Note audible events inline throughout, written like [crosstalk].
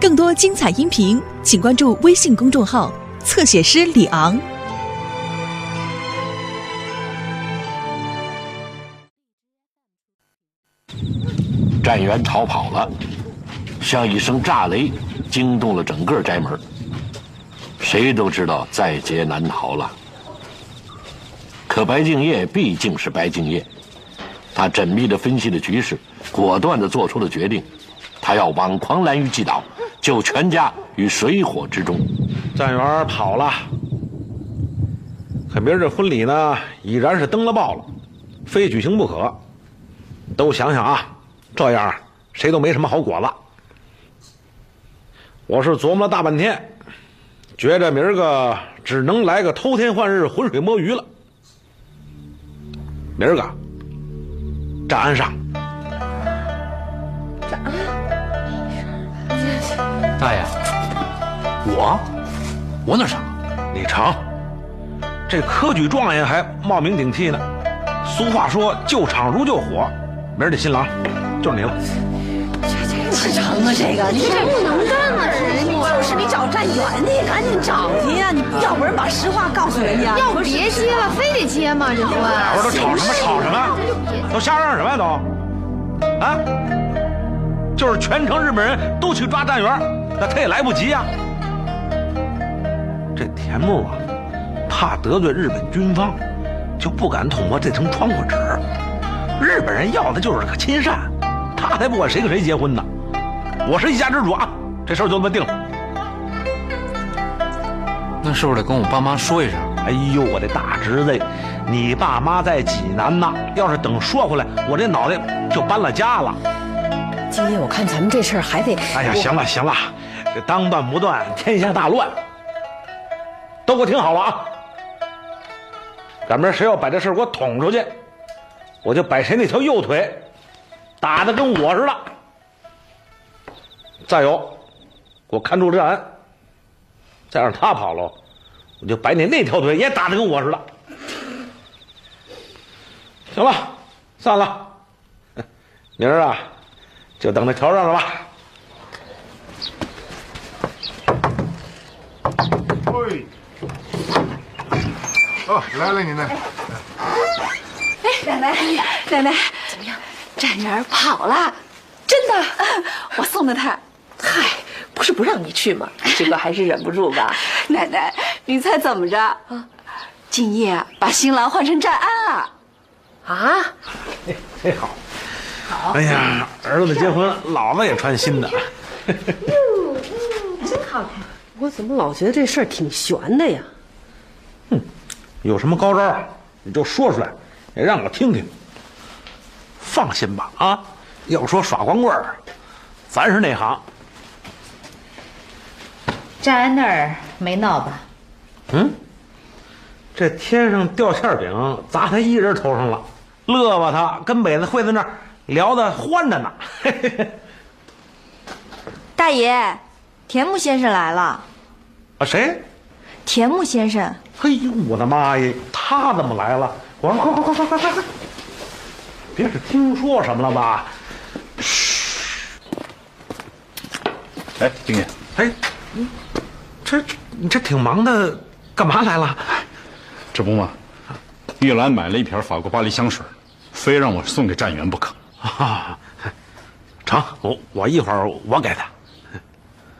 更多精彩音频，请关注微信公众号“侧写师李昂”。战员逃跑了，像一声炸雷，惊动了整个宅门。谁都知道在劫难逃了。可白敬业毕竟是白敬业，他缜密的分析了局势，果断的做出了决定，他要往狂澜于既倒，救全家于水火之中。站员跑了，可明儿这婚礼呢，已然是登了报了，非举行不可。都想想啊，这样谁都没什么好果子。我是琢磨了大半天，觉着明儿个只能来个偷天换日、浑水摸鱼了。明儿个站岸上，大爷，我我哪成？你成，这科举状元还冒名顶替呢。俗话说“救场如救火”，明儿这新郎就是你了。哪成啊？这个你这不能干啊！这就是你找站员，你也赶紧找去呀！你要不然把实话告诉人家。要不别接了，非得接吗？这婚我说都吵什么吵什么？都瞎嚷什么呀都？啊？就是全城日本人都去抓站员，那他也来不及呀。这田木啊，怕得罪日本军方，就不敢捅破这层窗户纸。日本人要的就是个亲善，他才不管谁跟谁结婚呢。我是一家之主啊，这事儿就这么定了。那是不是得跟我爸妈说一声？哎呦，我的大侄子，你爸妈在济南呢，要是等说回来，我这脑袋就搬了家了。今天我看咱们这事儿还得……哎呀，行了行了，这当断不断，天下大乱，都给我听好了啊！赶明儿谁要把这事儿给我捅出去，我就把谁那条右腿打的跟我似的。再有，给我看住这人，再让他跑了，我就把你那条腿也打的跟我似的。行了，散了，[laughs] 明儿啊，就等着瞧热闹吧。喂，哦，来了你呢。哎，奶奶，奶奶，怎么样？展元跑了，真的，我送的他。嗨，不是不让你去吗？这个还是忍不住吧。奶奶，你猜怎么着？啊，敬业把新郎换成战安了。啊？哎，好，好。哎呀，儿子结婚，老子也穿新的。[laughs] 真好看。我怎么老觉得这事儿挺悬的呀？哼，有什么高招，你就说出来，也让我听听。放心吧，啊，要说耍光棍儿，咱是内行。站安那儿没闹吧？嗯，这天上掉馅饼砸他一人头上了，乐吧他跟美子会在那儿聊的欢着呢。[laughs] 大爷，田木先生来了。啊，谁？田木先生。哎呦，我的妈呀，他怎么来了？我说快快快快快快快！别是听说什么了吧？嘘。哎，丁爷，哎，这你这挺忙的，干嘛来了？这不嘛，玉兰买了一瓶法国巴黎香水，非让我送给站员不可。啊，成，我我一会儿我给他，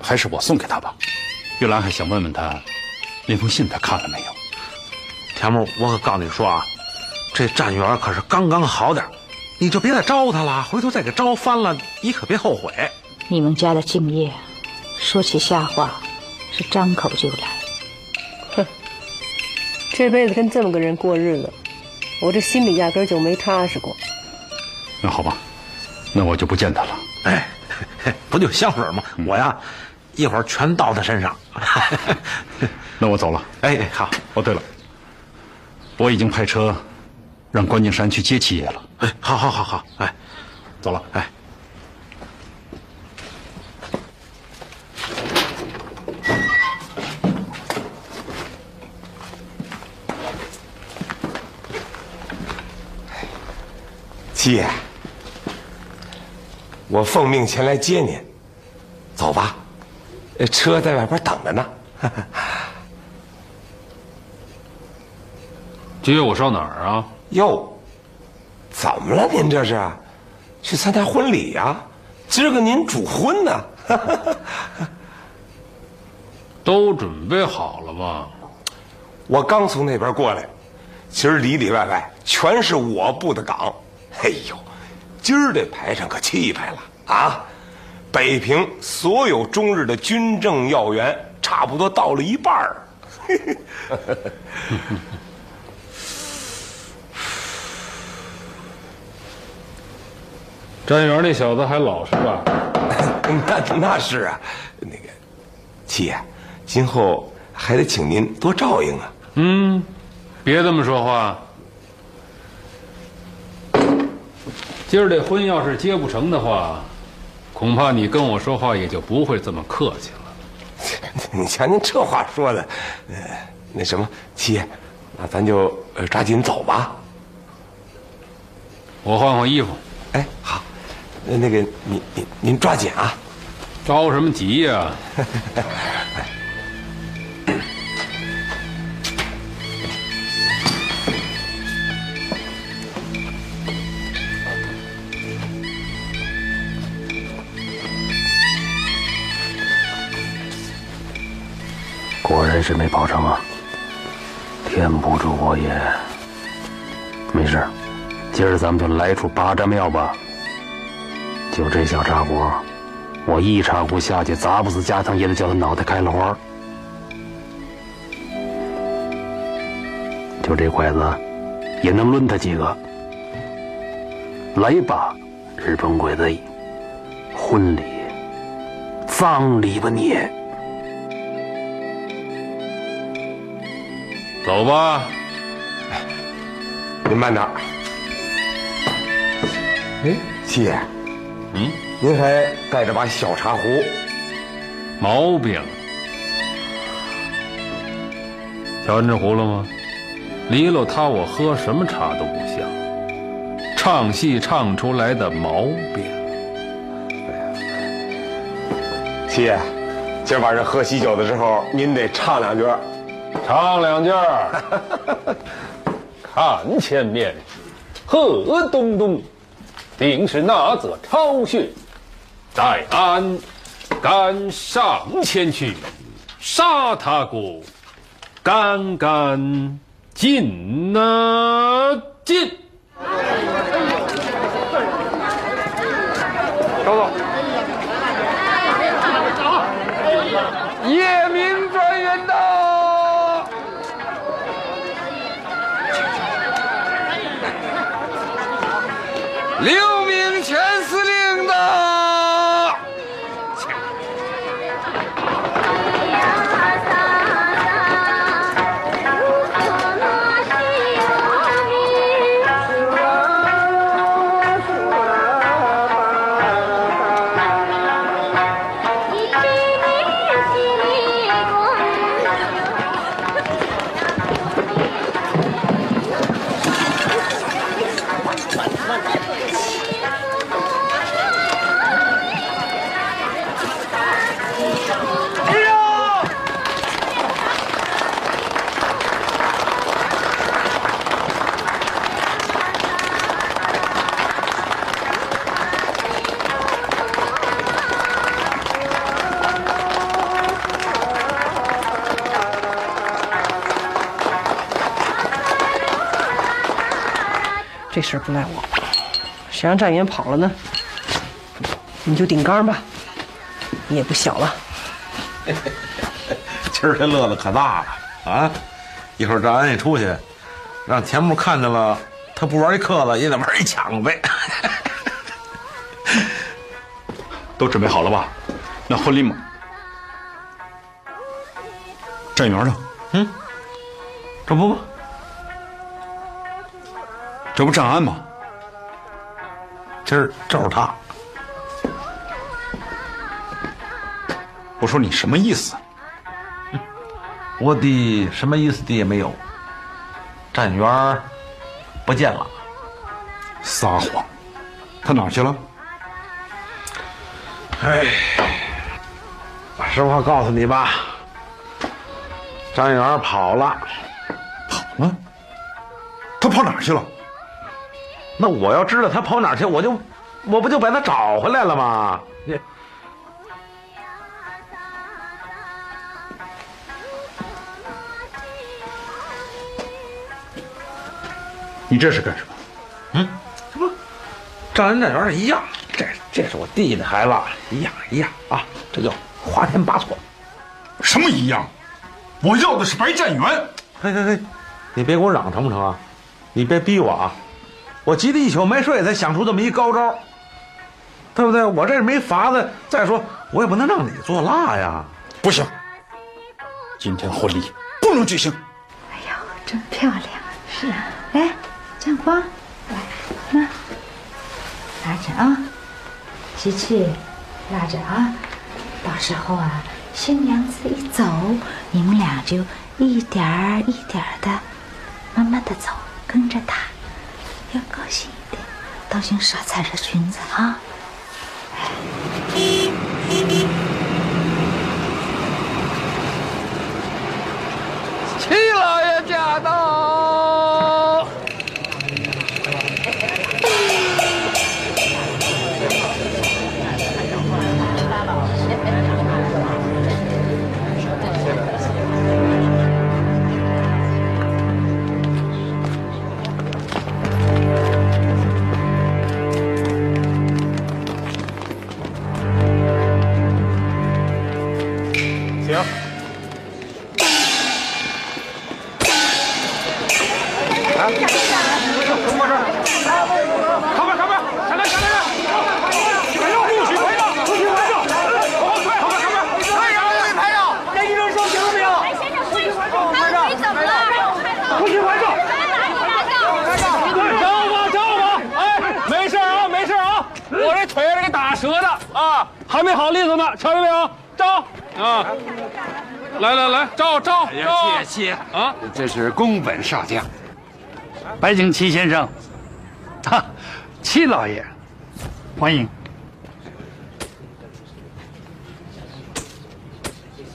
还是我送给他吧。玉兰还想问问他，那封信他看了没有？田木，我可告诉你说啊，这站员可是刚刚好点你就别再招他了，回头再给招翻了，你可别后悔。你们家的敬业，说起瞎话，是张口就来。哼，这辈子跟这么个人过日子，我这心里压根就没踏实过。那好吧，那我就不见他了。哎，不就香水吗？我呀，一会儿全倒他身上。[laughs] 那我走了。哎，好。哦，对了，我已经派车让关敬山去接七爷了。哎，好，好，好，好。哎，走了。哎。七爷，我奉命前来接您，走吧。呃车在外边等着呢。[laughs] 接我上哪儿啊？哟，怎么了？您这是去参加婚礼呀、今儿个您主婚呢？[laughs] 都准备好了吗？我刚从那边过来，今儿里里外外全是我布的岗。哎呦，今儿这排场可气派了啊！北平所有中日的军政要员差不多到了一半儿。[laughs] 站员那小子还老实吧？[laughs] 那那是啊，那个七爷，今后还得请您多照应啊。嗯，别这么说话。今儿这婚要是结不成的话，恐怕你跟我说话也就不会这么客气了。[laughs] 你瞧您这话说的，呃，那什么，七爷，那咱就呃抓紧走吧。我换换衣服。哎，好，那那个您您您抓紧啊。着什么急呀、果 [laughs] 真是没跑成啊！天不助我也。没事，今儿咱们就来处八丈庙吧。就这小茶锅，我一茶壶下去，砸不死加藤也得叫他脑袋开了花。就这筷子，也能抡他几个。来吧，日本鬼子，婚礼，葬礼吧你！走吧。您慢点儿。哎，七爷，嗯，您还带着把小茶壶，毛病。瞧见这葫芦吗？离了它，我喝什么茶都不香。唱戏唱出来的毛病。七爷，今儿晚上喝喜酒的时候，您得唱两句儿。唱两句儿。看前面，河东东，定是那则巢穴，在岸赶上前去，杀他个干干净啊净！稍等，夜明专员到。这事不赖我，谁让站员跑了呢？你就顶缸吧，你也不小了。[laughs] 今儿这乐子可大了啊！一会儿赵安一出去，让田木看见了，他不玩一刻子也得玩一抢呗。[laughs] 都准备好了吧？那婚礼马站员呢？嗯，这不吗？这不站安吗？今儿就是他。我说你什么意思？我的什么意思的也没有。站员不见了，撒谎！他哪去了？哎，把实话告诉你吧，站员跑了，跑了？他跑哪儿去了？那我要知道他跑哪儿去，我就我不就把他找回来了吗？你你这是干什么？嗯，这不张元、张元一样，这这是我弟弟的孩子，一样一样啊，这叫花田八错。什么一样？我要的是白占元。嘿嘿嘿，你别给我嚷成不成啊？你别逼我啊！我急得一宿没睡，才想出这么一高招，对不对？我这是没法子。再说，我也不能让你做蜡呀。不行，今天婚礼不能举行。哎呦，真漂亮！是啊，来，张光，来，妈拿着啊，琪琪，拉着啊。到时候啊，新娘子一走，你们俩就一点儿一点儿的，慢慢的走，跟着她，要高兴一点，当心少踩着裙子啊。七老爷驾到！还没好利索呢，瞧见没有？招啊！来来来，照照哎呀照！谢谢啊！这是宫本少将，白景琦先生，哈，七老爷，欢迎。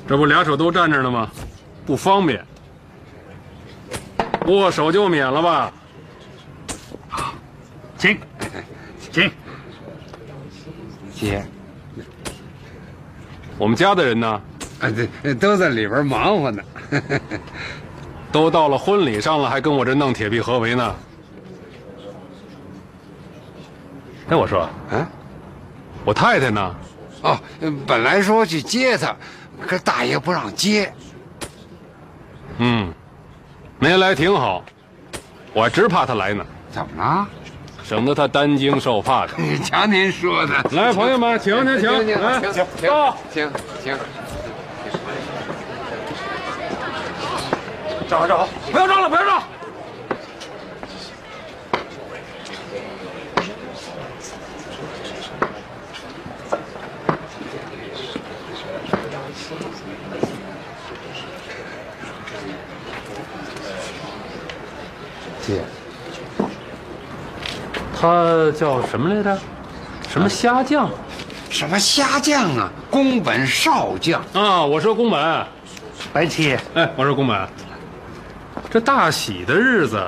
这不俩手都站着呢吗？不方便，握手就免了吧。好请，请。姐，我们家的人呢？啊，对，都在里边忙活呢。[laughs] 都到了婚礼上了，还跟我这弄铁壁合围呢。哎，我说，啊，我太太呢？哦，本来说去接她，可大爷不让接。嗯，没来挺好，我还直怕她来呢。怎么了？省得他担惊受怕的。[laughs] 瞧您说的。来，朋友们，请请请，请，请，请，请，请，站好，站好，不要绕了，不要照！他叫什么来着？什么虾酱？什么虾将啊？宫本少将啊！我说宫本，白七，哎，我说宫本，这大喜的日子，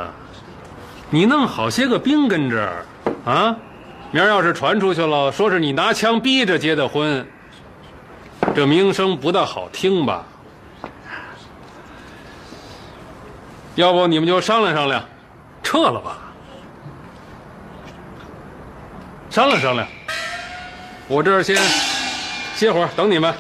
你弄好些个兵跟这儿啊！明儿要是传出去了，说是你拿枪逼着结的婚，这名声不大好听吧？要不你们就商量商量，撤了吧。商量商量，我这儿先歇会儿，等你们。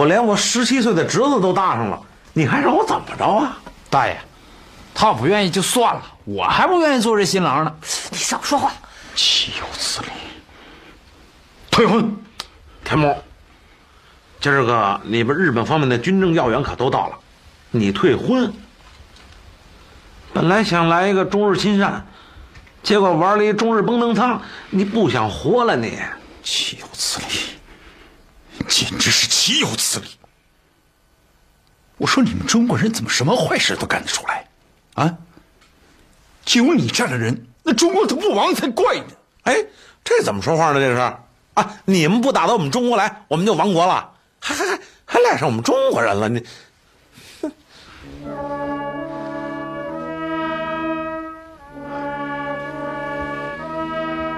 我连我十七岁的侄子都搭上了，你还让我怎么着啊？大爷，他不愿意就算了。我还不愿意做这新郎呢。你少说话。岂有此理！退婚。田木，今儿个你们日本方面的军政要员可都到了，你退婚。本来想来一个中日亲善，结果玩了一中日崩登仓，你不想活了你？岂有此理！简直是岂有此理！我说你们中国人怎么什么坏事都干得出来？啊！就你这样的人，那中国都不亡才怪呢！哎，这怎么说话呢？这是啊！你们不打到我们中国来，我们就亡国了，还还还还赖上我们中国人了？你，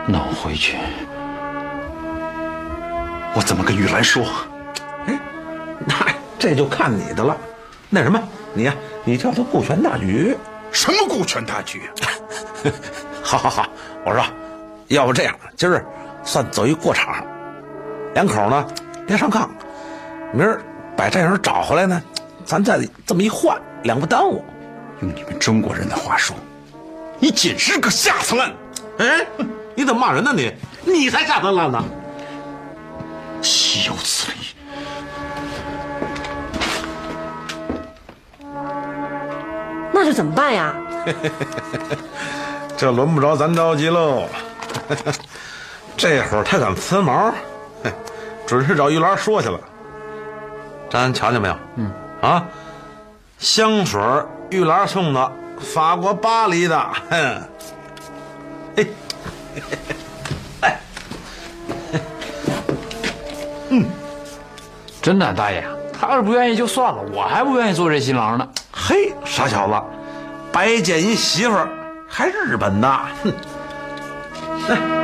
那我回去，我怎么跟玉兰说？哎，那这就看你的了。那什么，你呀，你叫他顾全大局。什么顾全大局？啊 [laughs] 好好好，我说，要不这样，今儿算走一过场，两口呢别上炕，明儿把这人找回来呢，咱再这么一换，两不耽误。用你们中国人的话说，你简直是个下三滥！哎，你怎么骂人呢？你你才下三滥呢！岂有此理！那就怎么办呀？[laughs] 这轮不着咱着急喽。[laughs] 这会儿他敢呲毛，[laughs] 准是找玉兰说去了。咱瞧见没有？嗯。啊，香水玉兰送的，法国巴黎的。哼。哎。真的，大爷，他要是不愿意就算了，我还不愿意做这新郎呢。嘿，傻小子，白捡一媳妇儿，还日本的，哼！来。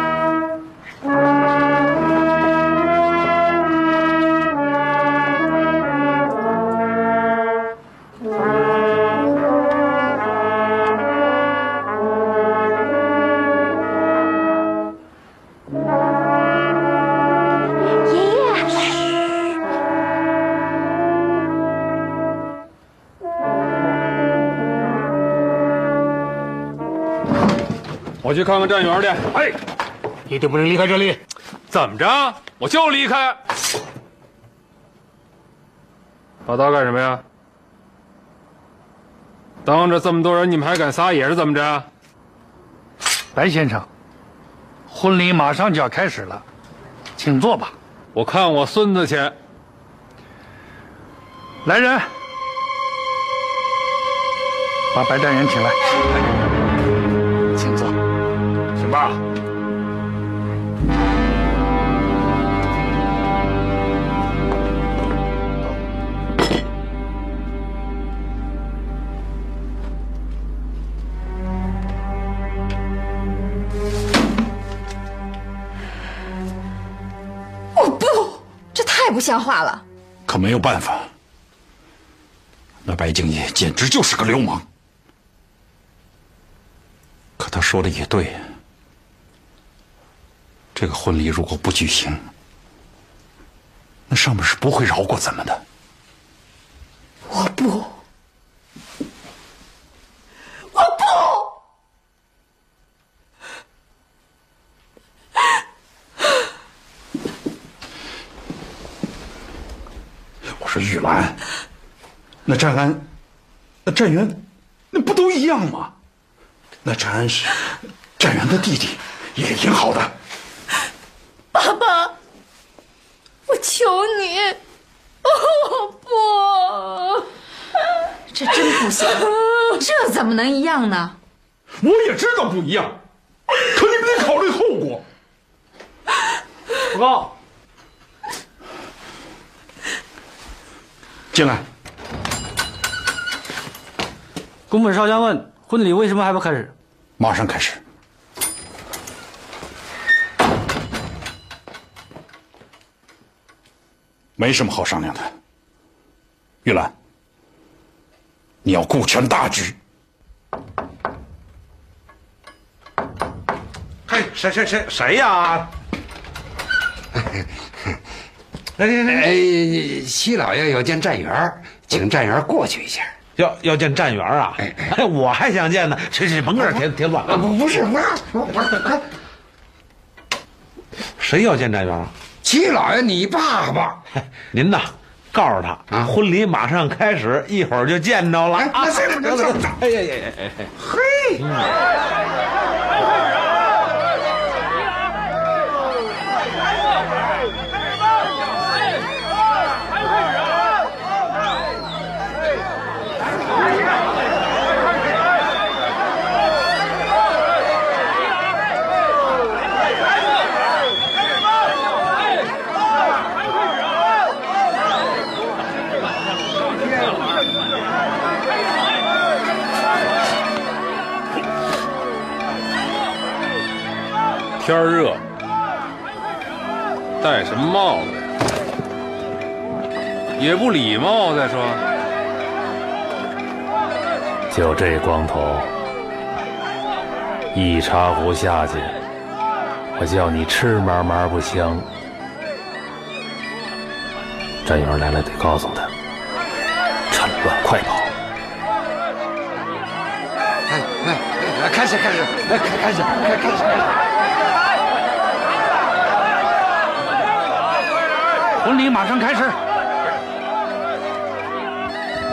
看看站员去。哎，一定不能离开这里。怎么着？我就离开。报道干什么呀？当着这么多人，你们还敢撒野是怎么着？白先生，婚礼马上就要开始了，请坐吧。我看我孙子去。来人，把白站员请来。不像话了。可没有办法，那白敬业简直就是个流氓。可他说的也对，这个婚礼如果不举行，那上面是不会饶过咱们的。我不，我不。我说玉兰，那战安，那战元，那不都一样吗？那战安是战元的弟弟，也挺好的。爸爸，我求你，我不。这真不行，[laughs] 这怎么能一样呢？我也知道不一样，可你们得考虑后果。[laughs] 报告，进来。宫本少将问：婚礼为什么还不开始？马上开始。没什么好商量的。玉兰，你要顾全大局。嘿，谁谁谁谁呀？[laughs] 哎，戚老爷有见站员，请站员过去一下。要要见站员啊？哎，我还想见呢。这这，甭搁这添添乱。不不是不是不是，谁要见站员啊？七老爷，你爸爸。您呐，告诉他，婚礼马上开始，一会儿就见着了。那这不就哎呀呀呀！嘿。天热，戴什么帽子呀？也不礼貌。再说，就这光头，一茶壶下去，我叫你吃嘛嘛不香。战友来了，得告诉他，趁乱快跑。哎哎，开始开始，开开始开开始。婚礼马上开始，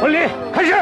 婚礼开始，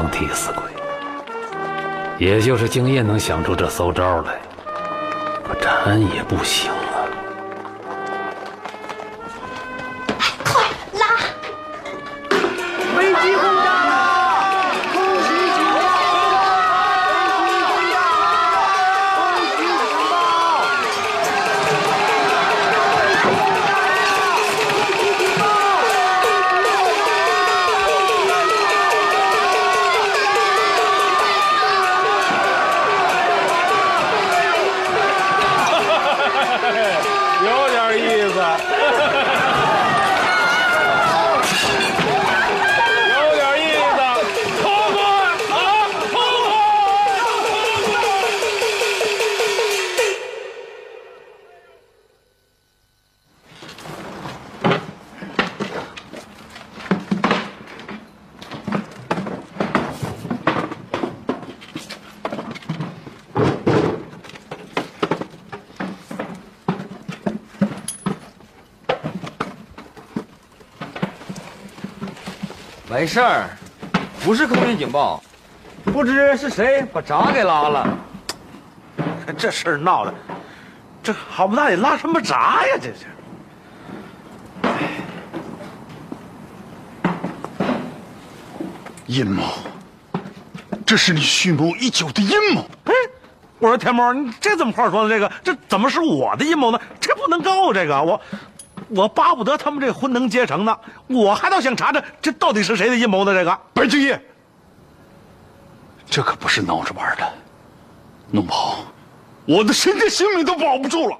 当替死鬼，也就是敬业能想出这馊招来，可站安也不行。没事儿，不是空运警报，不知是谁把闸给拉了。这事儿闹的，这好不大得拉什么闸呀？这是。阴谋，这是你蓄谋已久的阴谋。哎，我说田猫，你这怎么话说的？这个这怎么是我的阴谋呢？这不能告这个我，我巴不得他们这婚能结成呢，我还倒想查查这到底是谁的阴谋呢？这个白居易，这可不是闹着玩的，弄不好我的身家性命都保不住了。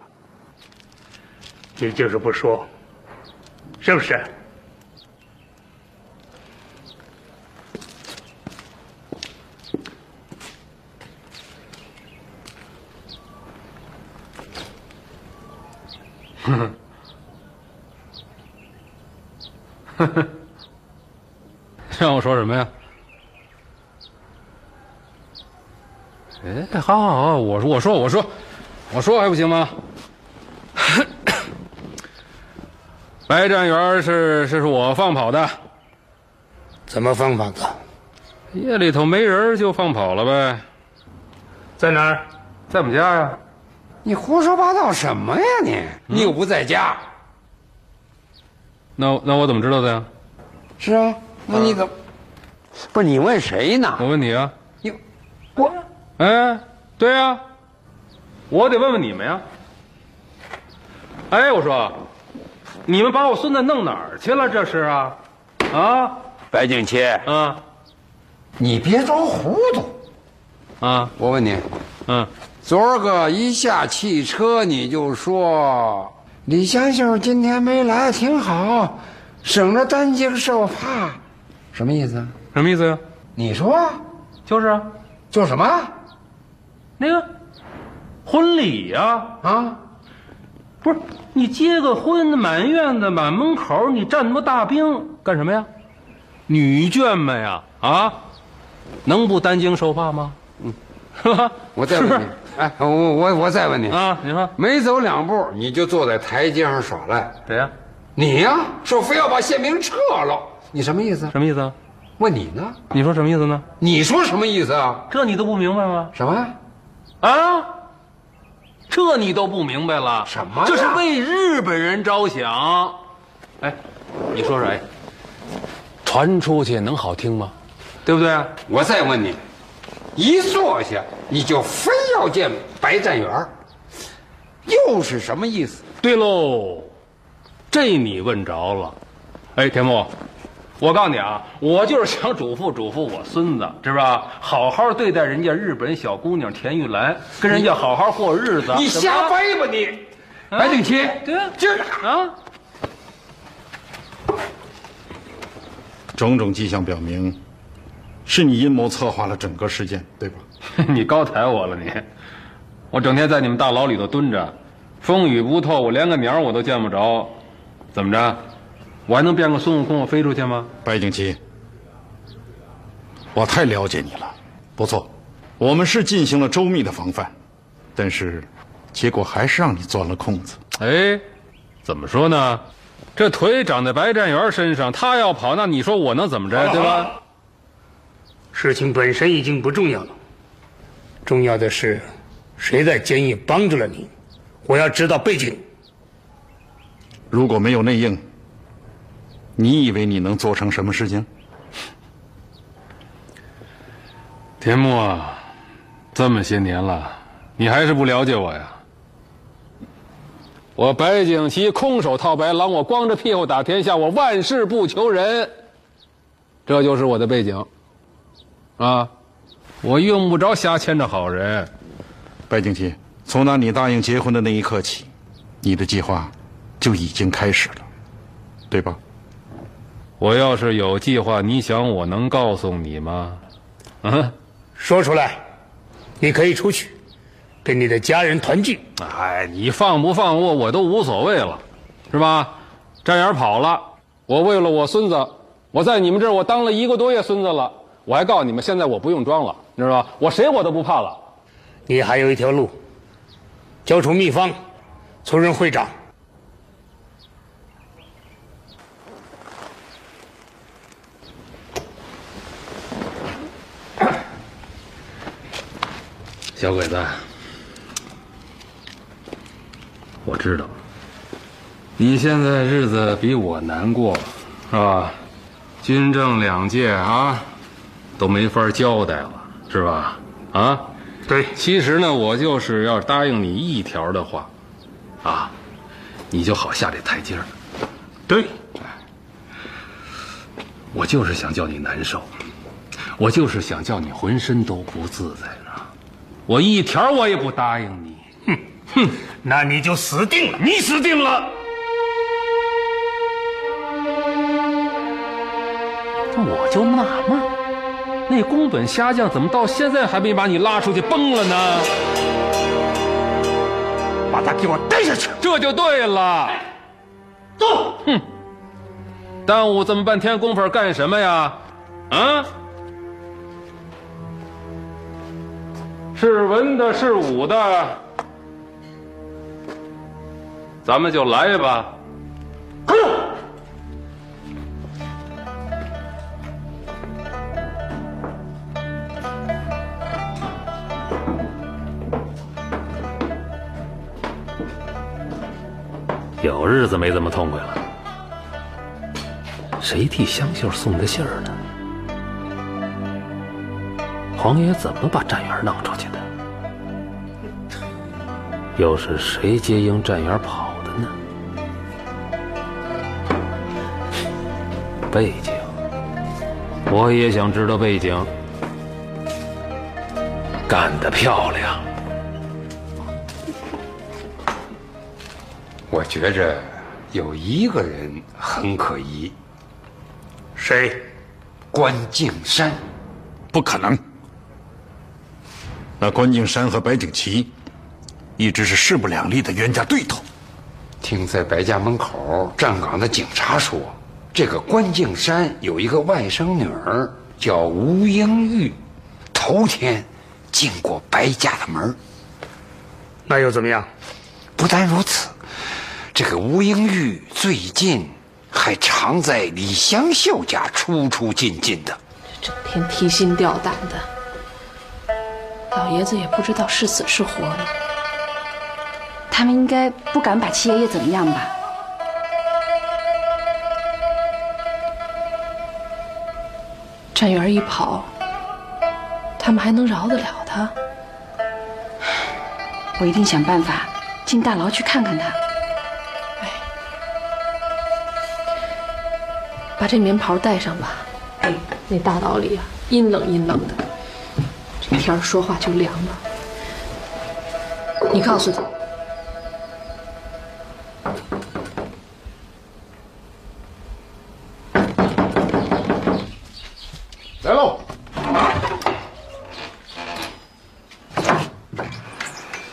你就是不说，是不是？[laughs] 让我说什么呀？哎，好好好，我说我说我说我说还不行吗？[coughs] 白占元是是是我放跑的，怎么放跑的？夜里头没人就放跑了呗。在哪儿？在我们家呀。你胡说八道什么呀你？你又不在家。那那我怎么知道的呀？是啊，那你怎么？不是你问谁呢？我问你啊。你，我，哎，对呀，我得问问你们呀。哎，我说，你们把我孙子弄哪儿去了？这是啊，啊，白景琦，啊，你别装糊涂啊！我问你，嗯，昨儿个一下汽车你就说李香秀今天没来，挺好，省着担惊受怕，什么意思？什么意思呀？你说，就是啊，就什么？那个婚礼呀，啊，不是你结个婚，满院子满门口，你站那么大兵干什么呀？女眷们呀，啊，能不担惊受怕吗？嗯，[laughs] 是吧？我再问你，哎，我我我再问你啊，你说没走两步你就坐在台阶上耍赖，谁呀？你呀，说非要把宪兵撤了，你什么意思？什么意思啊？问你呢？你说什么意思呢？你说什么意思啊？这你都不明白吗？什么？啊？这你都不明白了？什么？这是为日本人着想。哎，你说说，哎，传出去能好听吗？对不对？我再问你，一坐下你就非要见白占元，又是什么意思？对喽，这你问着了。哎，田木，我告诉你啊，我就是想嘱咐嘱咐我孙子，知道吧？好好对待人家日本小姑娘田玉兰，跟人家好好过日子。你瞎掰吧你！白景琦，对啊，这啊，种种迹象表明，是你阴谋策划了整个事件，对吧？[laughs] 你高抬我了你！我整天在你们大牢里头蹲着，风雨不透，我连个鸟我都见不着，怎么着？我还能变个孙悟空，我飞出去吗？白景琦，我太了解你了。不错，我们是进行了周密的防范，但是结果还是让你钻了空子。哎，怎么说呢？这腿长在白占元身上，他要跑，那你说我能怎么着，对吧？事情本身已经不重要了，重要的是谁在监狱帮助了你，我要知道背景。如果没有内应，你以为你能做成什么事情？田木啊，这么些年了，你还是不了解我呀？我白景琦空手套白狼，我光着屁股打天下，我万事不求人，这就是我的背景。啊，我用不着瞎牵着好人。白景琦，从那你答应结婚的那一刻起，你的计划就已经开始了，对吧？我要是有计划，你想我能告诉你吗？嗯，说出来，你可以出去，跟你的家人团聚。哎，你放不放我我都无所谓了，是吧？站员跑了，我为了我孙子，我在你们这儿我当了一个多月孙子了，我还告诉你们，现在我不用装了，你知道吧？我谁我都不怕了。你还有一条路，交出秘方，从任会长。小鬼子，我知道，你现在日子比我难过，是吧？军政两界啊，都没法交代了，是吧？啊，对。其实呢，我就是要答应你一条的话，啊，你就好下这台阶儿。对，我就是想叫你难受，我就是想叫你浑身都不自在啊！我一条我也不答应你。哼哼，那你就死定了！你死定了！我就纳闷儿，那宫本虾将怎么到现在还没把你拉出去崩了呢？把他给我带下去。这就对了。走。哼，耽误这么半天功夫干什么呀？啊？是文的，是武的，咱们就来吧。有日子没这么痛快了。谁替香秀送的信儿呢？黄爷怎么把站员弄出去的？又是谁接应站员跑的呢？背景，我也想知道背景。干得漂亮！我觉着有一个人很可疑。谁？关敬山。不可能。那关敬山和白景琦一直是势不两立的冤家对头。听在白家门口站岗的警察说，这个关敬山有一个外甥女儿叫吴英玉，头天进过白家的门。那又怎么样？不但如此，这个吴英玉最近还常在李香秀家出出进进的，整天提心吊胆的。老爷子也不知道是死是活了。他们应该不敢把七爷爷怎么样吧？站元一跑，他们还能饶得了他？我一定想办法进大牢去看看他。哎，把这棉袍带上吧。哎，那大牢里啊，阴冷阴冷的，这天儿说话就凉了。你告诉他。来喽！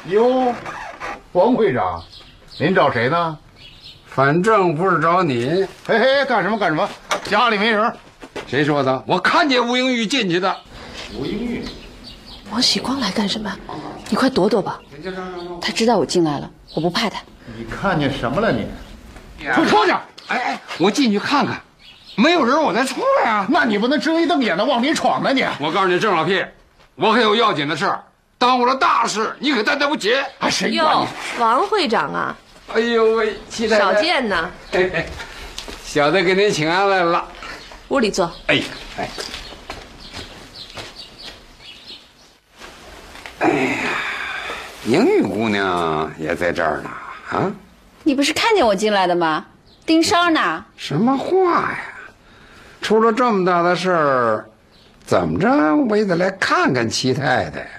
哟，黄会长，您找谁呢？反正不是找你。嘿嘿，干什么干什么？家里没人。谁说的？我看见吴英玉进去的。吴英玉，王喜光来干什么？你快躲躲吧。他知道我进来了，我不怕他。你看见什么了？你快出去！哎哎，我进去看看，没有人我再出来啊。那你不能睁一瞪眼的往里闯啊！你，我告诉你，郑老屁，我可有要紧的事儿，耽误了大事，你可担待不起。啊，谁哟，王会长啊！哎呦喂，期待少见呢。哎哎，小的给您请安来了，屋里坐。哎哎，哎呀，宁玉姑娘也在这儿呢啊！你不是看见我进来的吗？盯梢呢？什么话呀！出了这么大的事儿，怎么着我也得来看看七太太呀。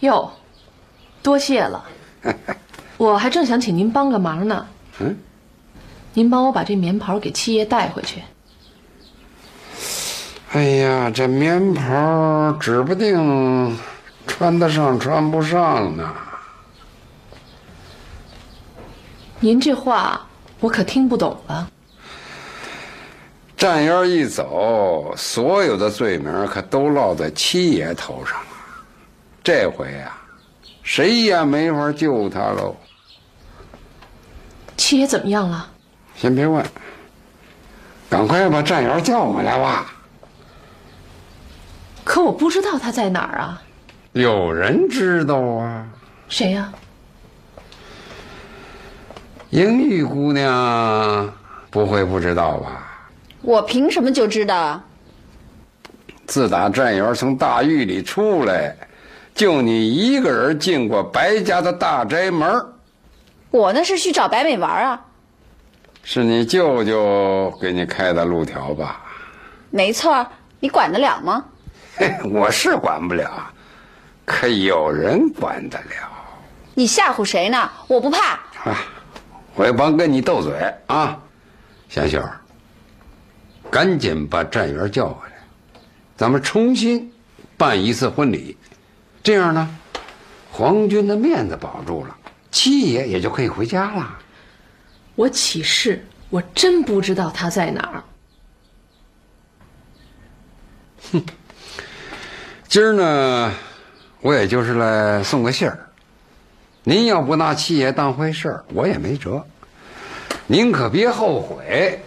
哟，多谢了，[laughs] 我还正想请您帮个忙呢。嗯，您帮我把这棉袍给七爷带回去。哎呀，这棉袍指不定穿得上穿不上呢。您这话我可听不懂了。站员一走，所有的罪名可都落在七爷头上了。这回呀、啊，谁也没法救他喽。七爷怎么样了？先别问，赶快把站员叫回来吧。可我不知道他在哪儿啊。有人知道啊。谁呀、啊？英玉姑娘不会不知道吧？我凭什么就知道？自打站员从大狱里出来，就你一个人进过白家的大宅门。我那是去找白美玩啊。是你舅舅给你开的路条吧？没错，你管得了吗？[laughs] 我是管不了，可有人管得了。你吓唬谁呢？我不怕。啊，我也甭跟你斗嘴啊，香秀，赶紧把站员叫回来，咱们重新办一次婚礼，这样呢，皇军的面子保住了，七爷也就可以回家了。我起誓，我真不知道他在哪儿。哼今儿呢，我也就是来送个信儿。您要不拿七爷当回事儿，我也没辙。您可别后悔。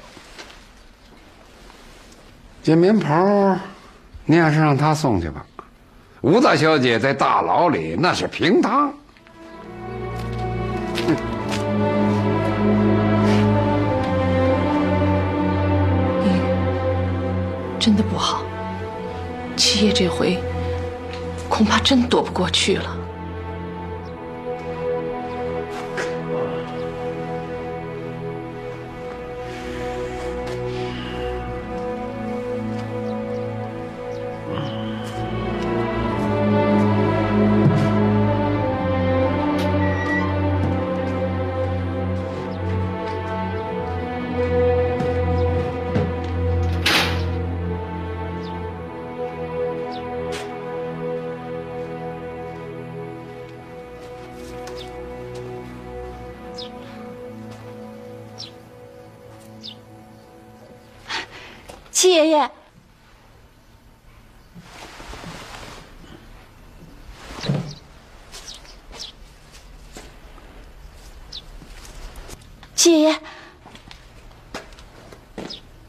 这棉袍，您还是让他送去吧。吴大小姐在大牢里那是平汤。真的不好，七爷这回恐怕真躲不过去了。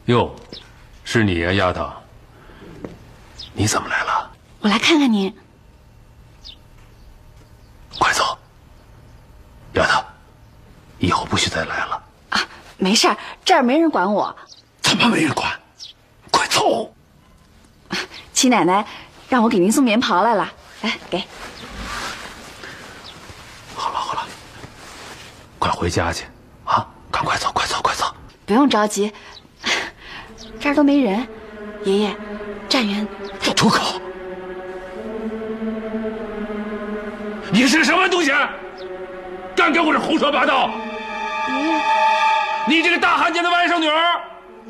哟，是你呀、丫头。你怎么来了？我来看看您。快走，丫头，以后不许再来了。啊没事儿，这儿没人管我。怎么没人管？快走！七奶奶让我给您送棉袍来了，来给。好了好了快回家去啊！赶快走，快走，快走！不用着急，这儿都没人。爷爷，站员，住口！你是什么东西？敢跟我这胡说八道！爷爷，你这个大汉奸的外甥女儿，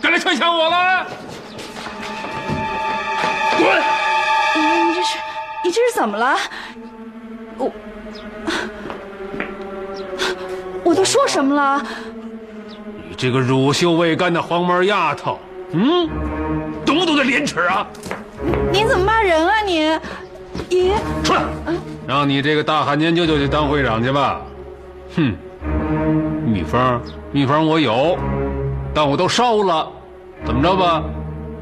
敢来劝降我了？滚！爷爷，你这是你这是怎么了？我我都说什么了？你这个乳臭未干的黄毛丫头，嗯，懂不懂得廉耻啊？您怎么骂人啊你？爷爷，出来！让你这个大汉奸舅舅去当会长去吧。哼，秘方，秘方我有，但我都烧了，怎么着吧？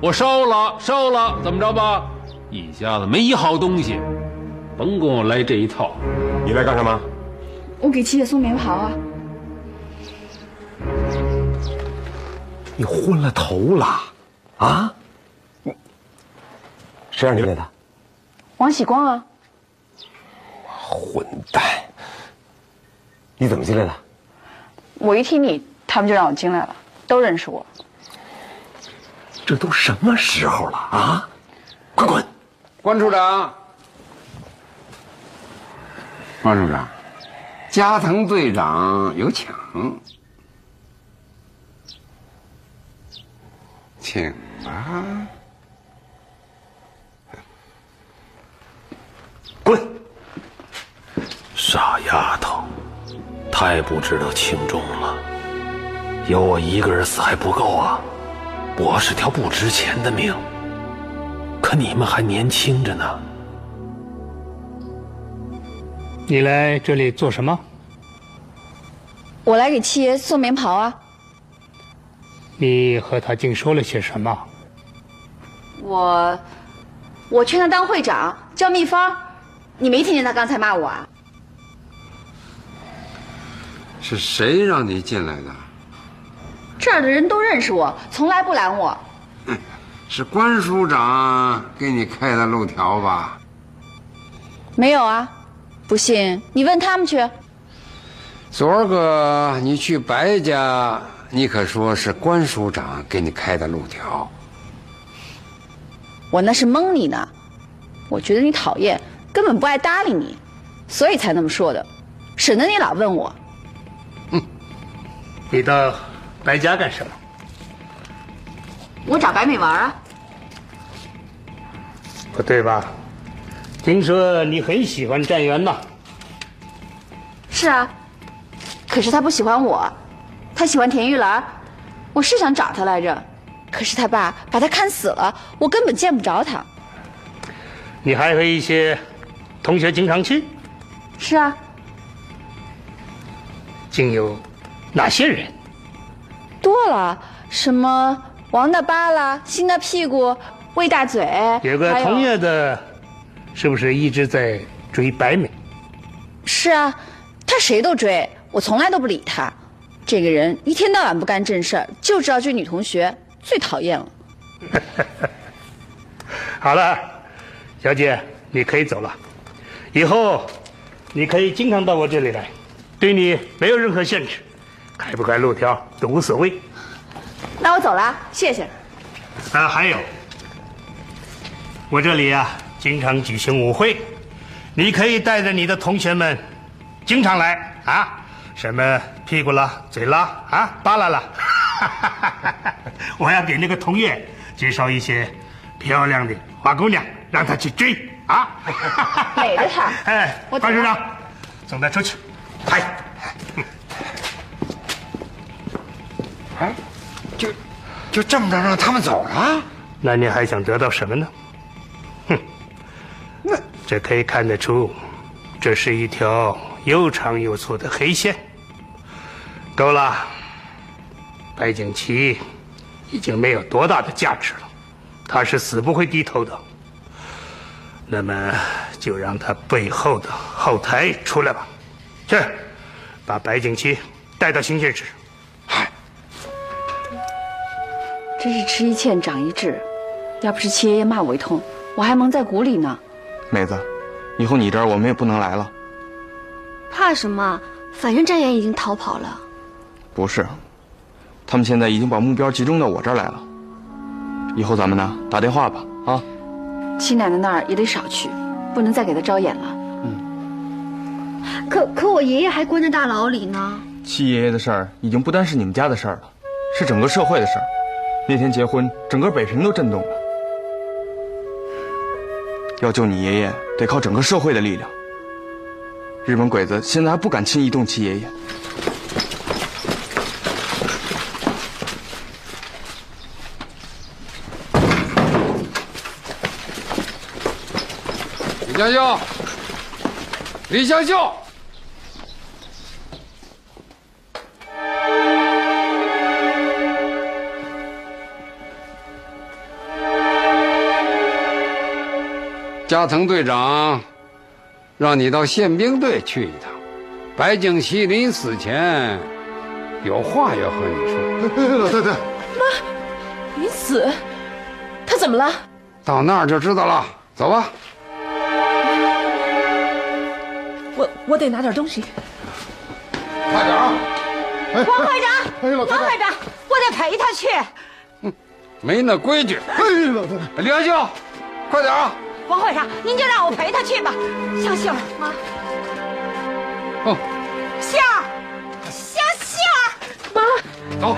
我烧了，烧了，怎么着吧？一家子没一好东西，甭跟我来这一套。你来干什么？我给七爷送棉袍啊。你昏了头了啊？谁让你来的？王喜光啊，混蛋！你怎么进来的？我一听你，他们就让我进来了，都认识我。这都什么时候了啊？快滚！关处长，关处长，加藤队长有请，啊！滚。傻丫头，太不知道轻重了。有我一个人死还不够啊！我是条不值钱的命，可你们还年轻着呢。你来这里做什么？我来给七爷送棉袍啊。你和他竟说了些什么？我我劝他当会长，叫秘方。你没听见他刚才骂我啊？是谁让你进来的？这儿的人都认识我，从来不拦我。[laughs] 是关署长给你开的路条吧？没有啊，不信你问他们去。昨儿个你去白家，你可说是关署长给你开的路条。我那是蒙你呢，我觉得你讨厌，根本不爱搭理你，所以才那么说的，省得你老问我。嗯你到白家干什么？我找白美玩啊。不对吧？听说你很喜欢站员呐？是啊，可是他不喜欢我，他喜欢田玉兰。我是想找他来着，可是他爸把他看死了，我根本见不着他。你还和一些同学经常去？是啊，竟有哪些人？多了，什么王大巴啦、新大屁股、魏大嘴，有个同业的，是不是一直在追白美？是啊，他谁都追，我从来都不理他。这个人一天到晚不干正事儿，就知道追女同学，最讨厌了。[laughs] 好了，小姐，你可以走了。以后你可以经常到我这里来，对你没有任何限制，开不开路条都无所谓。那我走了，谢谢。啊，还有，我这里啊经常举行舞会，你可以带着你的同学们经常来啊，什么屁股啦、嘴啦啊、扒拉啦，[laughs] 我要给那个同业介绍一些漂亮的花姑娘，让她去追啊。美着她。[laughs] 哎，我走了关处长，送她出去。嗨。哎，就就这么着让他们走了？那你还想得到什么呢？哼，那这可以看得出，这是一条又长又粗的黑线。够了，白景琦已经没有多大的价值了，他是死不会低头的。那么就让他背后的后台出来吧，去，把白景琦带到刑讯室。真是吃一堑长一智，要不是七爷爷骂我一通，我还蒙在鼓里呢。妹子，以后你这儿我们也不能来了。怕什么？反正战元已经逃跑了。不是，他们现在已经把目标集中到我这儿来了。以后咱们呢，打电话吧，啊。七奶奶那儿也得少去，不能再给她招眼了。嗯可可我爷爷还关在大牢里呢。七爷爷的事儿已经不单是你们家的事儿了，是整个社会的事儿。那天结婚，整个北平都震动了。要救你爷爷，得靠整个社会的力量。日本鬼子现在还不敢轻易动七爷爷。香秀，李香秀，加藤队长让你到宪兵队去一趟。白景琦临死前有话要和你说。老太太，妈临死，他怎么了？到那儿就知道了。走吧。我我得拿点东西。快点啊！哎王会长，王会长，我得陪他去。没那规矩。哎，香秀，快点啊！王会长，您就让我陪他去吧。香秀儿，妈，哦，秀儿，香秀儿，妈，走。